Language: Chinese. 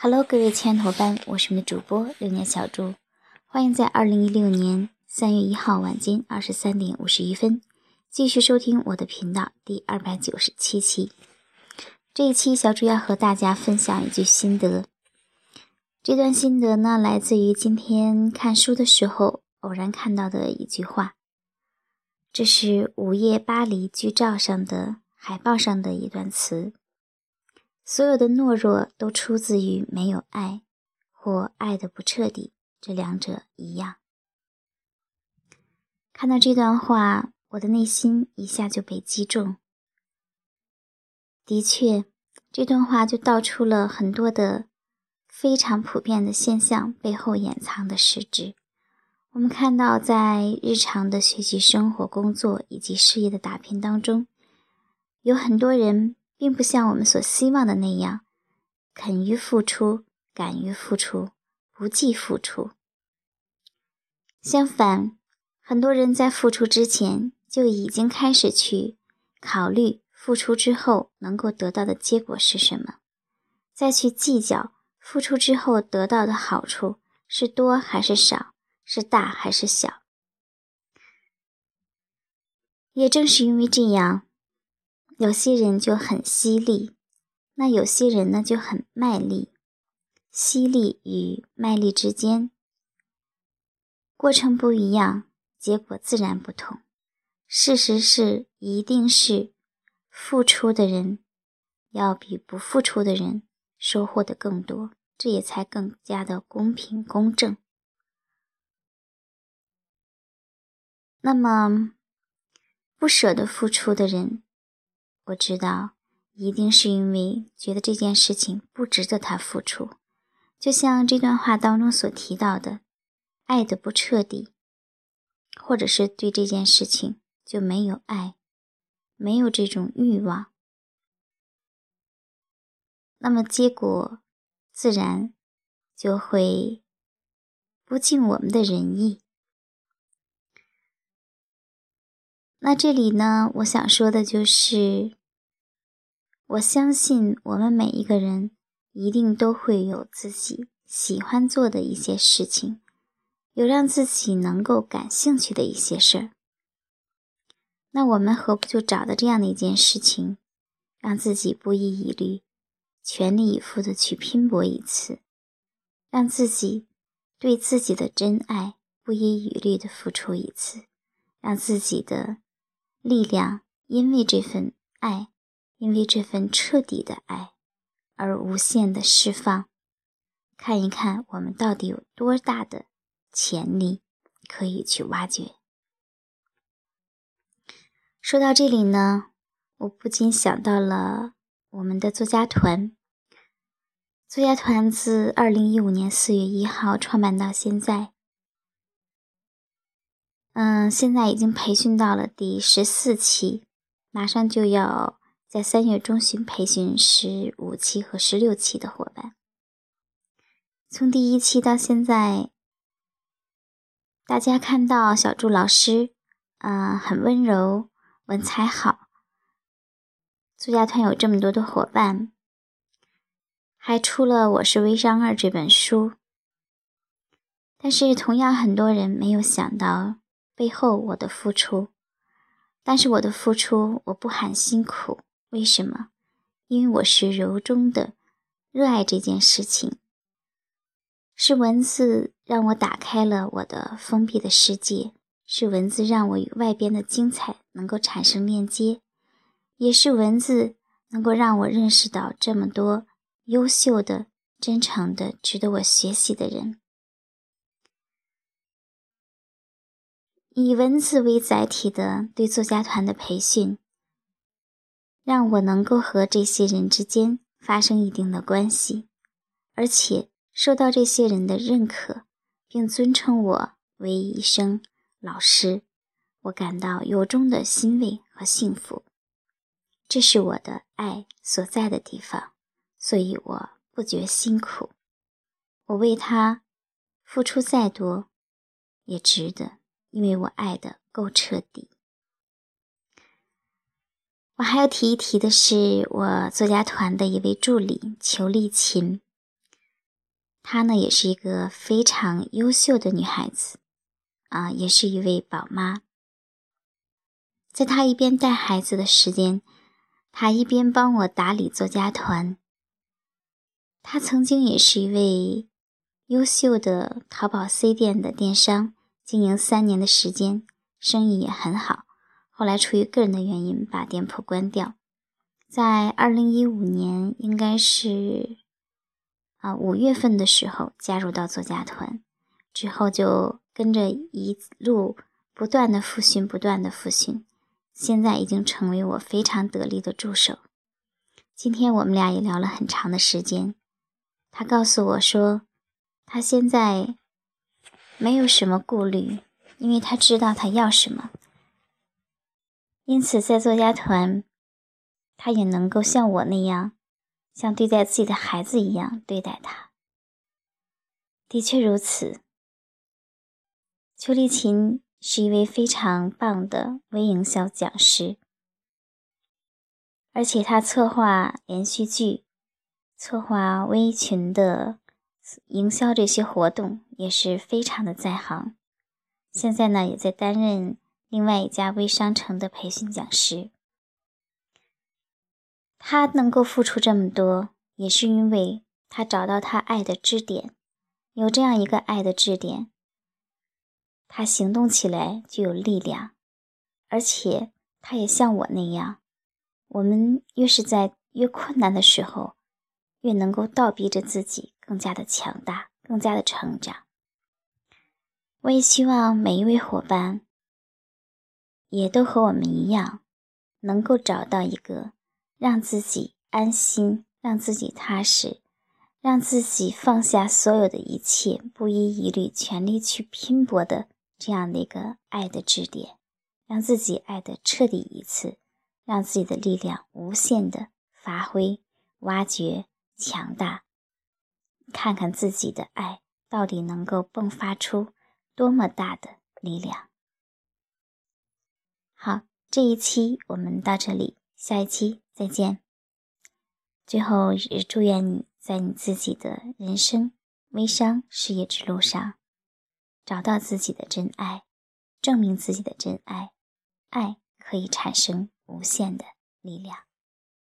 Hello，各位亲爱的伙伴，我是你们的主播六年小猪，欢迎在二零一六年三月一号晚间二十三点五十一分继续收听我的频道第二百九十七期。这一期小猪要和大家分享一句心得，这段心得呢来自于今天看书的时候偶然看到的一句话，这是《午夜巴黎》剧照上的海报上的一段词。所有的懦弱都出自于没有爱，或爱的不彻底，这两者一样。看到这段话，我的内心一下就被击中。的确，这段话就道出了很多的非常普遍的现象背后掩藏的实质。我们看到，在日常的学习、生活、工作以及事业的打拼当中，有很多人。并不像我们所希望的那样，肯于付出，敢于付出，不计付出。相反，很多人在付出之前就已经开始去考虑付出之后能够得到的结果是什么，再去计较付出之后得到的好处是多还是少，是大还是小。也正是因为这样。有些人就很犀利，那有些人呢就很卖力。犀利与卖力之间，过程不一样，结果自然不同。事实是，一定是付出的人要比不付出的人收获的更多，这也才更加的公平公正。那么，不舍得付出的人。我知道，一定是因为觉得这件事情不值得他付出，就像这段话当中所提到的，爱的不彻底，或者是对这件事情就没有爱，没有这种欲望，那么结果自然就会不尽我们的人意。那这里呢，我想说的就是。我相信我们每一个人一定都会有自己喜欢做的一些事情，有让自己能够感兴趣的一些事儿。那我们何不就找到这样的一件事情，让自己不遗余力、全力以赴的去拼搏一次，让自己对自己的真爱不遗余力的付出一次，让自己的力量因为这份爱。因为这份彻底的爱，而无限的释放，看一看我们到底有多大的潜力可以去挖掘。说到这里呢，我不禁想到了我们的作家团。作家团自二零一五年四月一号创办到现在，嗯，现在已经培训到了第十四期，马上就要。在三月中旬培训十五期和十六期的伙伴，从第一期到现在，大家看到小祝老师，嗯，很温柔，文采好。作家团有这么多的伙伴，还出了《我是微商二》这本书。但是，同样很多人没有想到背后我的付出。但是我的付出，我不喊辛苦。为什么？因为我是由衷的热爱这件事情。是文字让我打开了我的封闭的世界，是文字让我与外边的精彩能够产生链接，也是文字能够让我认识到这么多优秀的、真诚的、值得我学习的人。以文字为载体的对作家团的培训。让我能够和这些人之间发生一定的关系，而且受到这些人的认可，并尊称我为一声老师，我感到由衷的欣慰和幸福。这是我的爱所在的地方，所以我不觉辛苦。我为他付出再多，也值得，因为我爱的够彻底。我还要提一提的是，我作家团的一位助理裘丽琴。她呢也是一个非常优秀的女孩子，啊，也是一位宝妈。在她一边带孩子的时间，她一边帮我打理作家团。她曾经也是一位优秀的淘宝 C 店的电商，经营三年的时间，生意也很好。后来出于个人的原因，把店铺关掉。在二零一五年，应该是。啊，五月份的时候加入到作家团，之后就跟着一路不断的复训，不断的复训，现在已经成为我非常得力的助手。今天我们俩也聊了很长的时间，他告诉我说，他现在没有什么顾虑，因为他知道他要什么，因此在作家团，他也能够像我那样。像对待自己的孩子一样对待他，的确如此。邱丽琴是一位非常棒的微营销讲师，而且他策划连续剧、策划微群的营销这些活动也是非常的在行。现在呢，也在担任另外一家微商城的培训讲师。他能够付出这么多，也是因为他找到他爱的支点，有这样一个爱的支点，他行动起来就有力量，而且他也像我那样，我们越是在越困难的时候，越能够倒逼着自己更加的强大，更加的成长。我也希望每一位伙伴，也都和我们一样，能够找到一个。让自己安心，让自己踏实，让自己放下所有的一切，不遗余力，全力去拼搏的这样的一个爱的支点，让自己爱的彻底一次，让自己的力量无限的发挥、挖掘、强大，看看自己的爱到底能够迸发出多么大的力量。好，这一期我们到这里。下一期再见。最后也祝愿你在你自己的人生微商事业之路上，找到自己的真爱，证明自己的真爱，爱可以产生无限的力量。